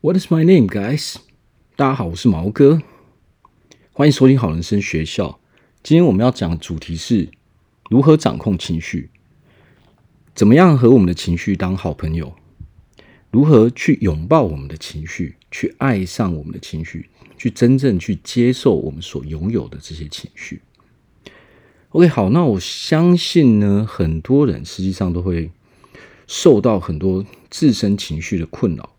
What is my name, guys？大家好，我是毛哥，欢迎收听好人生学校。今天我们要讲的主题是如何掌控情绪，怎么样和我们的情绪当好朋友，如何去拥抱我们的情绪，去爱上我们的情绪，去真正去接受我们所拥有的这些情绪。OK，好，那我相信呢，很多人实际上都会受到很多自身情绪的困扰。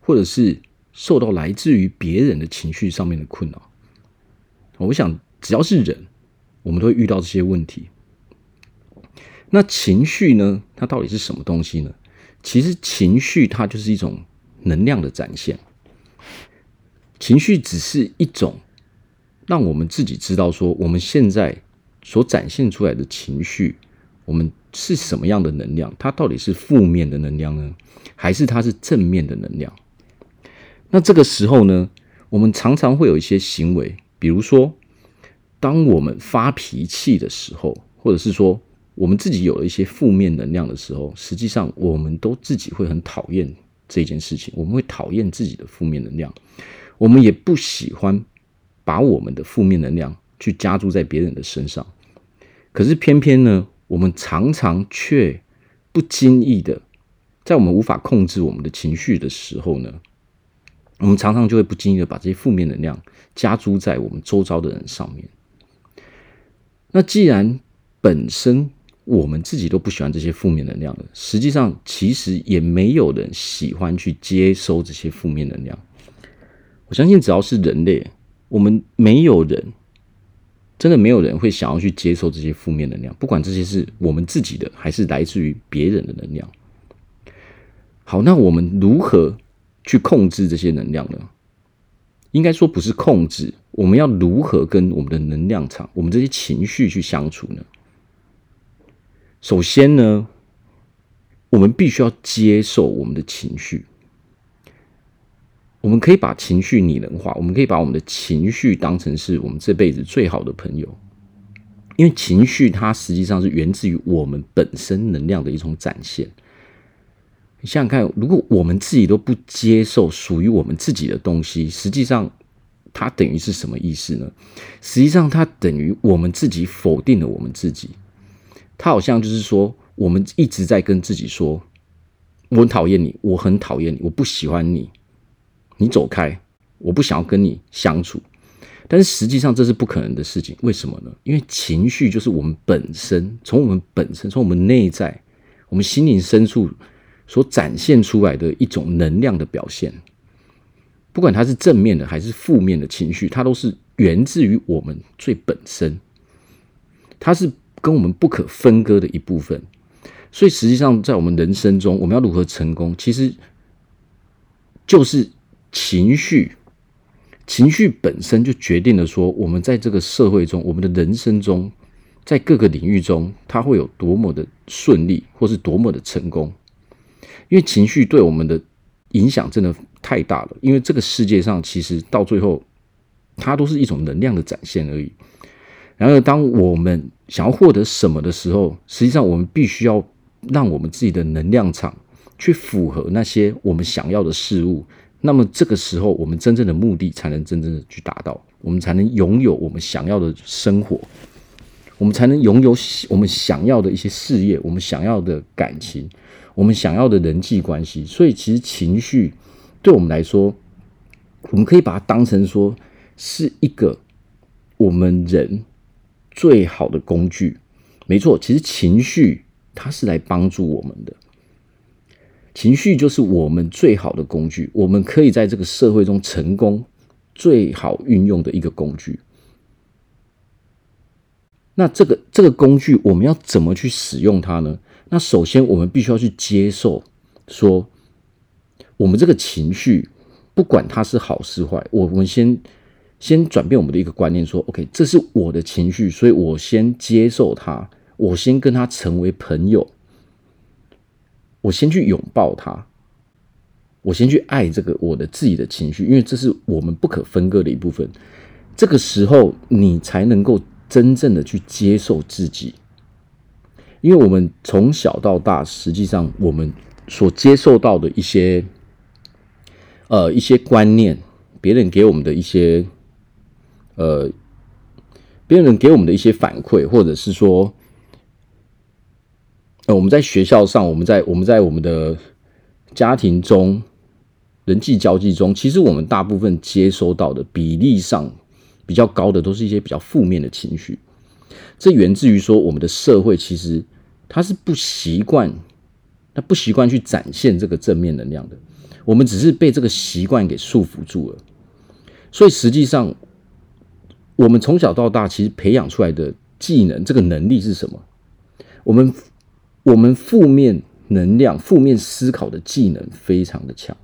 或者是受到来自于别人的情绪上面的困扰，我想只要是人，我们都会遇到这些问题。那情绪呢？它到底是什么东西呢？其实情绪它就是一种能量的展现。情绪只是一种让我们自己知道说，我们现在所展现出来的情绪，我们是什么样的能量？它到底是负面的能量呢？还是它是正面的能量？那这个时候呢，我们常常会有一些行为，比如说，当我们发脾气的时候，或者是说我们自己有了一些负面能量的时候，实际上我们都自己会很讨厌这件事情，我们会讨厌自己的负面能量，我们也不喜欢把我们的负面能量去加注在别人的身上。可是偏偏呢，我们常常却不经意的，在我们无法控制我们的情绪的时候呢，我们常常就会不经意的把这些负面能量加诸在我们周遭的人上面。那既然本身我们自己都不喜欢这些负面能量了，实际上其实也没有人喜欢去接收这些负面能量。我相信只要是人类，我们没有人，真的没有人会想要去接受这些负面能量，不管这些是我们自己的，还是来自于别人的能量。好，那我们如何去控制这些能量呢？应该说不是控制，我们要如何跟我们的能量场、我们这些情绪去相处呢？首先呢，我们必须要接受我们的情绪。我们可以把情绪拟人化，我们可以把我们的情绪当成是我们这辈子最好的朋友，因为情绪它实际上是源自于我们本身能量的一种展现。你想想看，如果我们自己都不接受属于我们自己的东西，实际上它等于是什么意思呢？实际上它等于我们自己否定了我们自己。它好像就是说，我们一直在跟自己说：“我讨厌你，我很讨厌你，我不喜欢你，你走开，我不想要跟你相处。”但是实际上这是不可能的事情。为什么呢？因为情绪就是我们本身，从我们本身，从我们内在，我们心灵深处。所展现出来的一种能量的表现，不管它是正面的还是负面的情绪，它都是源自于我们最本身，它是跟我们不可分割的一部分。所以实际上，在我们人生中，我们要如何成功，其实就是情绪，情绪本身就决定了说，我们在这个社会中，我们的人生中，在各个领域中，它会有多么的顺利，或是多么的成功。因为情绪对我们的影响真的太大了。因为这个世界上其实到最后，它都是一种能量的展现而已。然而，当我们想要获得什么的时候，实际上我们必须要让我们自己的能量场去符合那些我们想要的事物。那么，这个时候我们真正的目的才能真正的去达到，我们才能拥有我们想要的生活，我们才能拥有我们想要的一些事业，我们想要的感情。我们想要的人际关系，所以其实情绪对我们来说，我们可以把它当成说是一个我们人最好的工具。没错，其实情绪它是来帮助我们的，情绪就是我们最好的工具，我们可以在这个社会中成功最好运用的一个工具。那这个这个工具，我们要怎么去使用它呢？那首先，我们必须要去接受，说我们这个情绪，不管它是好是坏，我们先先转变我们的一个观念，说，OK，这是我的情绪，所以我先接受它，我先跟它成为朋友，我先去拥抱它，我先去爱这个我的自己的情绪，因为这是我们不可分割的一部分。这个时候，你才能够真正的去接受自己。因为我们从小到大，实际上我们所接受到的一些呃一些观念，别人给我们的一些呃别人给我们的一些反馈，或者是说，我们在学校上，我们在我们在我们的家庭中。人际交际中，其实我们大部分接收到的比例上比较高的，都是一些比较负面的情绪。这源自于说，我们的社会其实它是不习惯，它不习惯去展现这个正面能量的。我们只是被这个习惯给束缚住了。所以实际上，我们从小到大其实培养出来的技能，这个能力是什么？我们我们负面能量、负面思考的技能非常的强。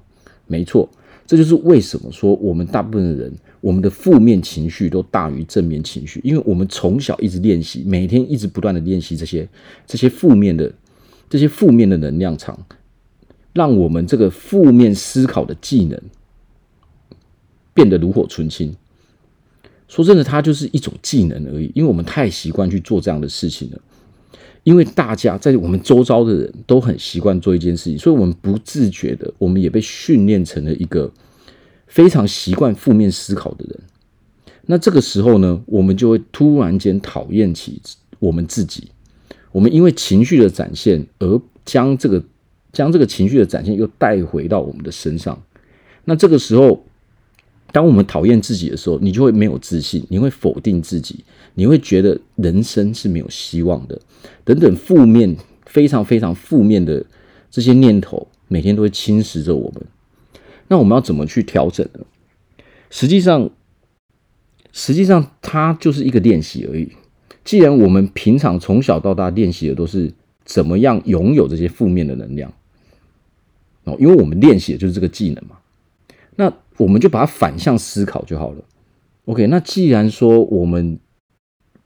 没错，这就是为什么说我们大部分的人，我们的负面情绪都大于正面情绪，因为我们从小一直练习，每天一直不断的练习这些这些负面的这些负面的能量场，让我们这个负面思考的技能变得炉火纯青。说真的，它就是一种技能而已，因为我们太习惯去做这样的事情了。因为大家在我们周遭的人都很习惯做一件事情，所以我们不自觉的，我们也被训练成了一个非常习惯负面思考的人。那这个时候呢，我们就会突然间讨厌起我们自己。我们因为情绪的展现而将这个将这个情绪的展现又带回到我们的身上。那这个时候，当我们讨厌自己的时候，你就会没有自信，你会否定自己。你会觉得人生是没有希望的，等等负面、非常非常负面的这些念头，每天都会侵蚀着我们。那我们要怎么去调整呢？实际上，实际上它就是一个练习而已。既然我们平常从小到大练习的都是怎么样拥有这些负面的能量，哦，因为我们练习的就是这个技能嘛，那我们就把它反向思考就好了。OK，那既然说我们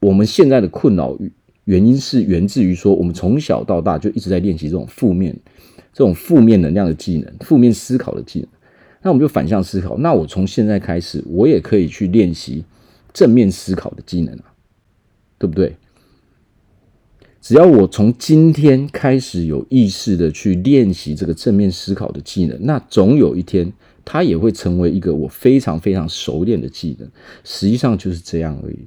我们现在的困扰原因是源自于说，我们从小到大就一直在练习这种负面、这种负面能量的技能、负面思考的技能。那我们就反向思考，那我从现在开始，我也可以去练习正面思考的技能啊，对不对？只要我从今天开始有意识的去练习这个正面思考的技能，那总有一天，它也会成为一个我非常非常熟练的技能。实际上就是这样而已。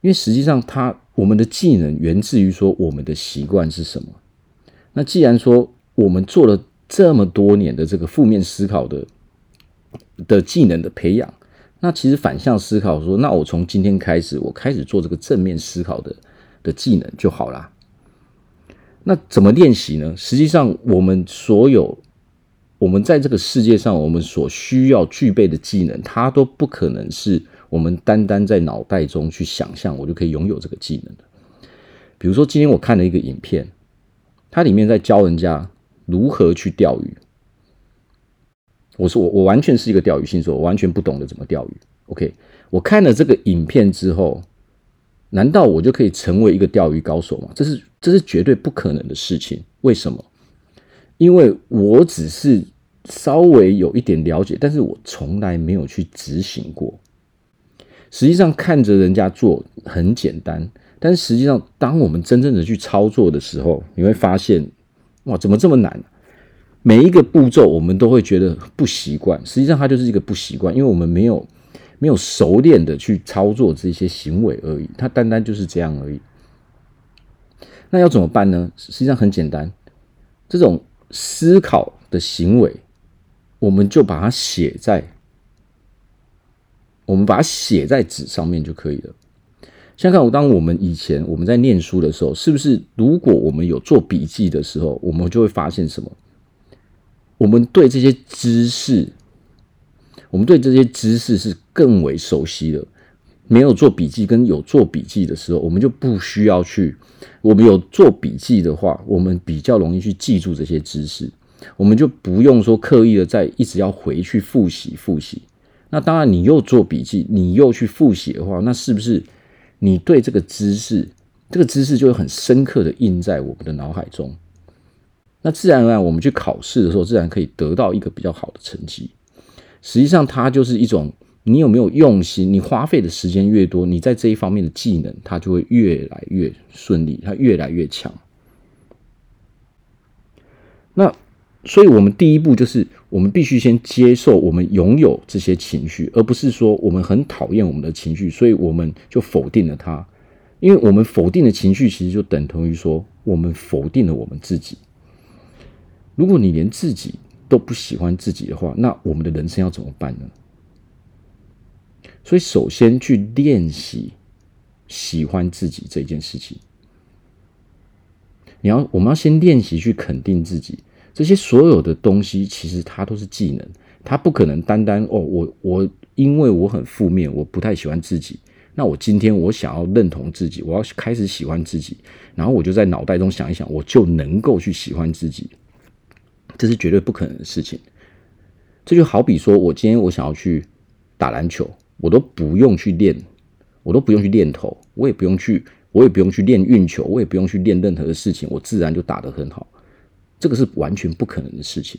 因为实际上，它我们的技能源自于说我们的习惯是什么。那既然说我们做了这么多年的这个负面思考的的技能的培养，那其实反向思考说，那我从今天开始，我开始做这个正面思考的的技能就好啦。那怎么练习呢？实际上，我们所有我们在这个世界上，我们所需要具备的技能，它都不可能是。我们单单在脑袋中去想象，我就可以拥有这个技能的。比如说，今天我看了一个影片，它里面在教人家如何去钓鱼。我说我我完全是一个钓鱼新手，我完全不懂得怎么钓鱼。OK，我看了这个影片之后，难道我就可以成为一个钓鱼高手吗？这是这是绝对不可能的事情。为什么？因为我只是稍微有一点了解，但是我从来没有去执行过。实际上看着人家做很简单，但实际上当我们真正的去操作的时候，你会发现，哇，怎么这么难？每一个步骤我们都会觉得不习惯。实际上它就是一个不习惯，因为我们没有没有熟练的去操作这些行为而已。它单单就是这样而已。那要怎么办呢？实际上很简单，这种思考的行为，我们就把它写在。我们把它写在纸上面就可以了。像看我，当我们以前我们在念书的时候，是不是如果我们有做笔记的时候，我们就会发现什么？我们对这些知识，我们对这些知识是更为熟悉的。没有做笔记跟有做笔记的时候，我们就不需要去。我们有做笔记的话，我们比较容易去记住这些知识，我们就不用说刻意的在一直要回去复习复习。那当然，你又做笔记，你又去复习的话，那是不是你对这个知识，这个知识就会很深刻的印在我们的脑海中？那自然而然，我们去考试的时候，自然可以得到一个比较好的成绩。实际上，它就是一种你有没有用心，你花费的时间越多，你在这一方面的技能，它就会越来越顺利，它越来越强。那所以我们第一步就是，我们必须先接受我们拥有这些情绪，而不是说我们很讨厌我们的情绪，所以我们就否定了它。因为我们否定的情绪，其实就等同于说我们否定了我们自己。如果你连自己都不喜欢自己的话，那我们的人生要怎么办呢？所以，首先去练习喜欢自己这件事情。你要，我们要先练习去肯定自己。这些所有的东西，其实它都是技能，它不可能单单哦，我我因为我很负面，我不太喜欢自己，那我今天我想要认同自己，我要开始喜欢自己，然后我就在脑袋中想一想，我就能够去喜欢自己，这是绝对不可能的事情。这就好比说，我今天我想要去打篮球，我都不用去练，我都不用去练投，我也不用去，我也不用去练运球，我也不用去练任何的事情，我自然就打得很好。这个是完全不可能的事情。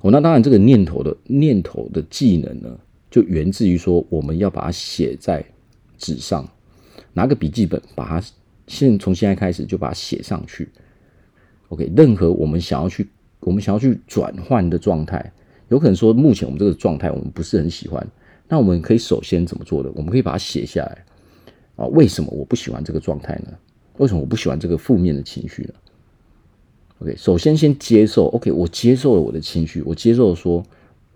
哦，那当然，这个念头的念头的技能呢，就源自于说，我们要把它写在纸上，拿个笔记本，把它现从现在开始就把它写上去。OK，任何我们想要去我们想要去转换的状态，有可能说目前我们这个状态我们不是很喜欢，那我们可以首先怎么做的？我们可以把它写下来啊。为什么我不喜欢这个状态呢？为什么我不喜欢这个负面的情绪呢？OK，首先先接受。OK，我接受了我的情绪，我接受说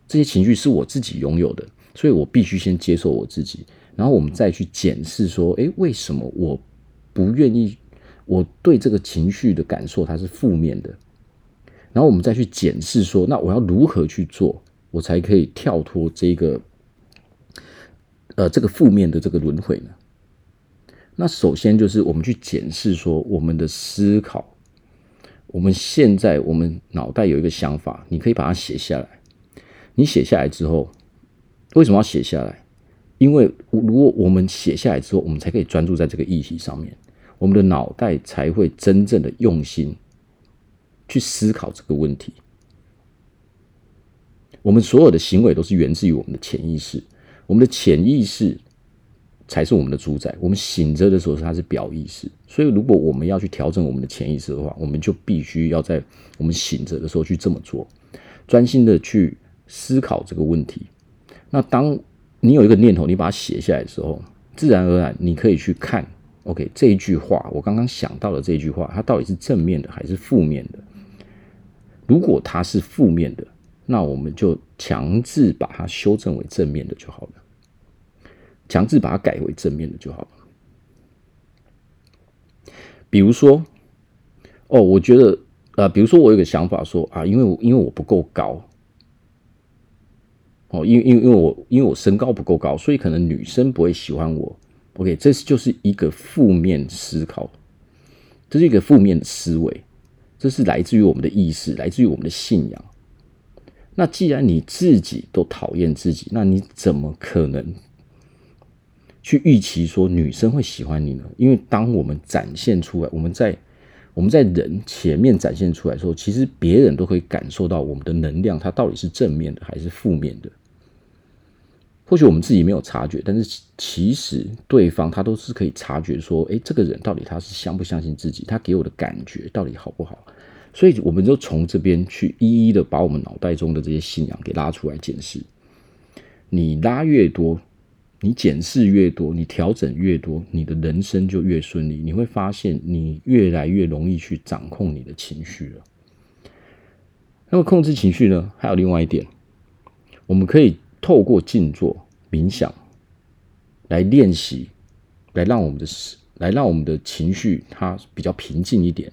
这些情绪是我自己拥有的，所以我必须先接受我自己。然后我们再去检视说，诶，为什么我不愿意？我对这个情绪的感受它是负面的。然后我们再去检视说，那我要如何去做，我才可以跳脱这个呃这个负面的这个轮回呢？那首先就是我们去检视说我们的思考。我们现在，我们脑袋有一个想法，你可以把它写下来。你写下来之后，为什么要写下来？因为如果我们写下来之后，我们才可以专注在这个议题上面，我们的脑袋才会真正的用心去思考这个问题。我们所有的行为都是源自于我们的潜意识，我们的潜意识。才是我们的主宰。我们醒着的时候，它是表意识。所以，如果我们要去调整我们的潜意识的话，我们就必须要在我们醒着的时候去这么做，专心的去思考这个问题。那当你有一个念头，你把它写下来的时候，自然而然你可以去看，OK，这一句话，我刚刚想到的这一句话，它到底是正面的还是负面的？如果它是负面的，那我们就强制把它修正为正面的就好了。强制把它改为正面的就好了。比如说，哦，我觉得，呃，比如说我有个想法说啊，因为我因为我不够高，哦，因为因为因为我因为我身高不够高，所以可能女生不会喜欢我。OK，这是就是一个负面思考，这是一个负面的思维，这是来自于我们的意识，来自于我们的信仰。那既然你自己都讨厌自己，那你怎么可能？去预期说女生会喜欢你呢？因为当我们展现出来，我们在我们在人前面展现出来的时候，其实别人都可以感受到我们的能量，它到底是正面的还是负面的。或许我们自己没有察觉，但是其实对方他都是可以察觉说，诶，这个人到底他是相不相信自己，他给我的感觉到底好不好？所以我们就从这边去一一的把我们脑袋中的这些信仰给拉出来检视。你拉越多。你检视越多，你调整越多，你的人生就越顺利。你会发现，你越来越容易去掌控你的情绪了。那么，控制情绪呢？还有另外一点，我们可以透过静坐、冥想来练习，来让我们的来让我们的情绪它比较平静一点。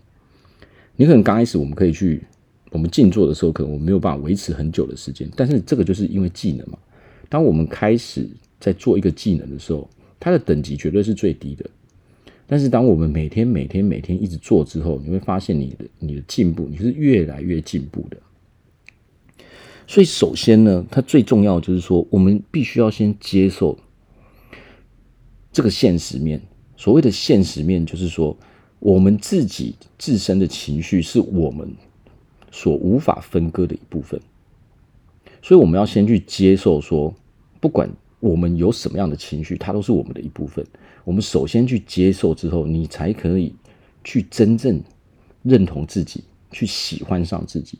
你可能刚开始我们可以去，我们静坐的时候，可能我们没有办法维持很久的时间，但是这个就是因为技能嘛。当我们开始在做一个技能的时候，它的等级绝对是最低的。但是，当我们每天、每天、每天一直做之后，你会发现你的、你的进步，你是越来越进步的。所以，首先呢，它最重要的就是说，我们必须要先接受这个现实面。所谓的现实面，就是说，我们自己自身的情绪是我们所无法分割的一部分。所以，我们要先去接受说，不管。我们有什么样的情绪，它都是我们的一部分。我们首先去接受之后，你才可以去真正认同自己，去喜欢上自己。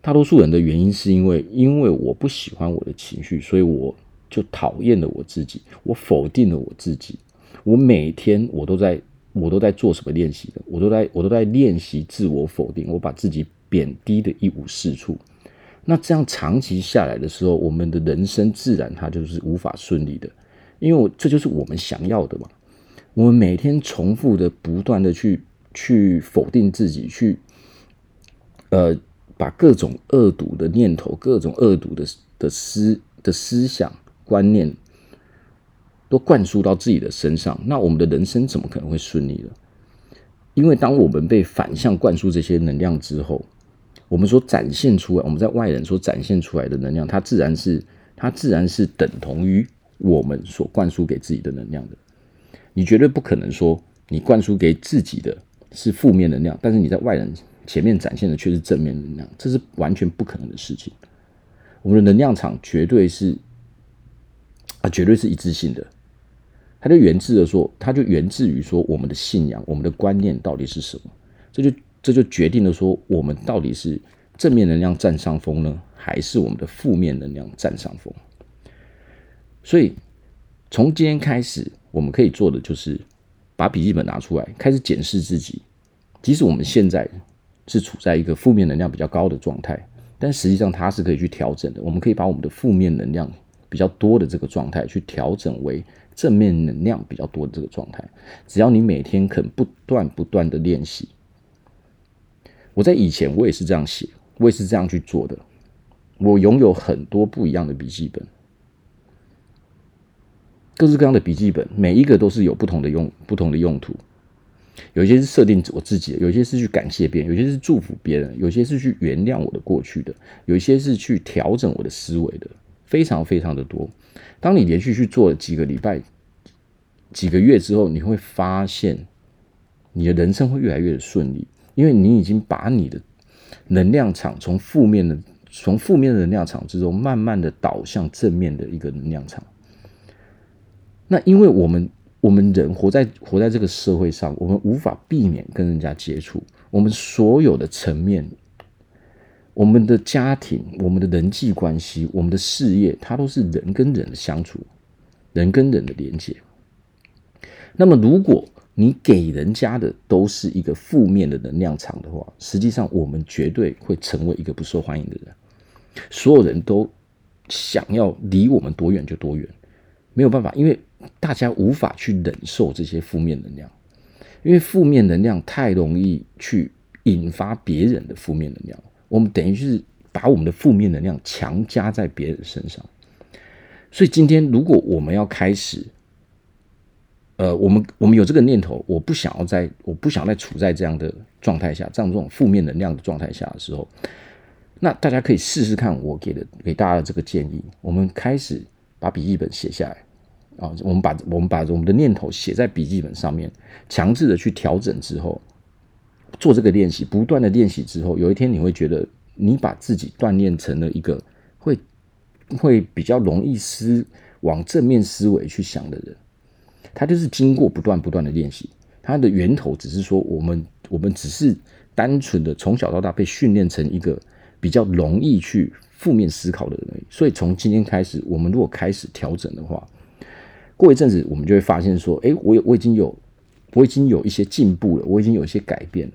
大多数人的原因是因为，因为我不喜欢我的情绪，所以我就讨厌了我自己，我否定了我自己。我每天我都在，我都在做什么练习的？我都在，我都在练习自我否定，我把自己贬低的一无是处。那这样长期下来的时候，我们的人生自然它就是无法顺利的，因为我这就是我们想要的嘛。我们每天重复的、不断的去去否定自己，去呃把各种恶毒的念头、各种恶毒的的思的思想观念都灌输到自己的身上，那我们的人生怎么可能会顺利呢？因为当我们被反向灌输这些能量之后，我们所展现出来，我们在外人所展现出来的能量，它自然是它自然是等同于我们所灌输给自己的能量的。你绝对不可能说你灌输给自己的是负面能量，但是你在外人前面展现的却是正面能量，这是完全不可能的事情。我们的能量场绝对是啊，绝对是一致性的。它就源自的说，它就源自于说我们的信仰，我们的观念到底是什么？这就。这就决定了说，我们到底是正面能量占上风呢，还是我们的负面能量占上风？所以，从今天开始，我们可以做的就是把笔记本拿出来，开始检视自己。即使我们现在是处在一个负面能量比较高的状态，但实际上它是可以去调整的。我们可以把我们的负面能量比较多的这个状态，去调整为正面能量比较多的这个状态。只要你每天肯不断不断的练习。我在以前，我也是这样写，我也是这样去做的。我拥有很多不一样的笔记本，各式各样的笔记本，每一个都是有不同的用、不同的用途。有一些是设定我自己的，有一些是去感谢别人，有些是祝福别人，有些是去原谅我的过去的，有一些是去调整我的思维的，非常非常的多。当你连续去做了几个礼拜、几个月之后，你会发现，你的人生会越来越顺利。因为你已经把你的能量场从负面的、从负面的能量场之中，慢慢的导向正面的一个能量场。那因为我们我们人活在活在这个社会上，我们无法避免跟人家接触。我们所有的层面，我们的家庭、我们的人际关系、我们的事业，它都是人跟人的相处，人跟人的连接。那么如果你给人家的都是一个负面的能量场的话，实际上我们绝对会成为一个不受欢迎的人。所有人都想要离我们多远就多远，没有办法，因为大家无法去忍受这些负面能量，因为负面能量太容易去引发别人的负面能量。我们等于是把我们的负面能量强加在别人身上。所以今天如果我们要开始。呃，我们我们有这个念头，我不想要在，我不想再处在这样的状态下，这样这种负面能量的状态下的时候，那大家可以试试看我给的给大家的这个建议。我们开始把笔记本写下来啊，我们把我们把我们的念头写在笔记本上面，强制的去调整之后，做这个练习，不断的练习之后，有一天你会觉得你把自己锻炼成了一个会会比较容易思往正面思维去想的人。它就是经过不断不断的练习，它的源头只是说，我们我们只是单纯的从小到大被训练成一个比较容易去负面思考的人而已。所以从今天开始，我们如果开始调整的话，过一阵子我们就会发现说，诶，我有我已经有我已经有一些进步了，我已经有一些改变了，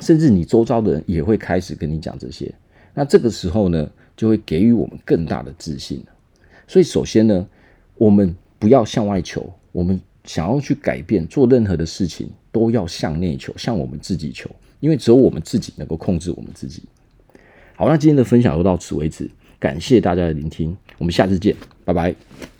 甚至你周遭的人也会开始跟你讲这些。那这个时候呢，就会给予我们更大的自信。所以首先呢，我们不要向外求。我们想要去改变，做任何的事情都要向内求，向我们自己求，因为只有我们自己能够控制我们自己。好，那今天的分享就到此为止，感谢大家的聆听，我们下次见，拜拜。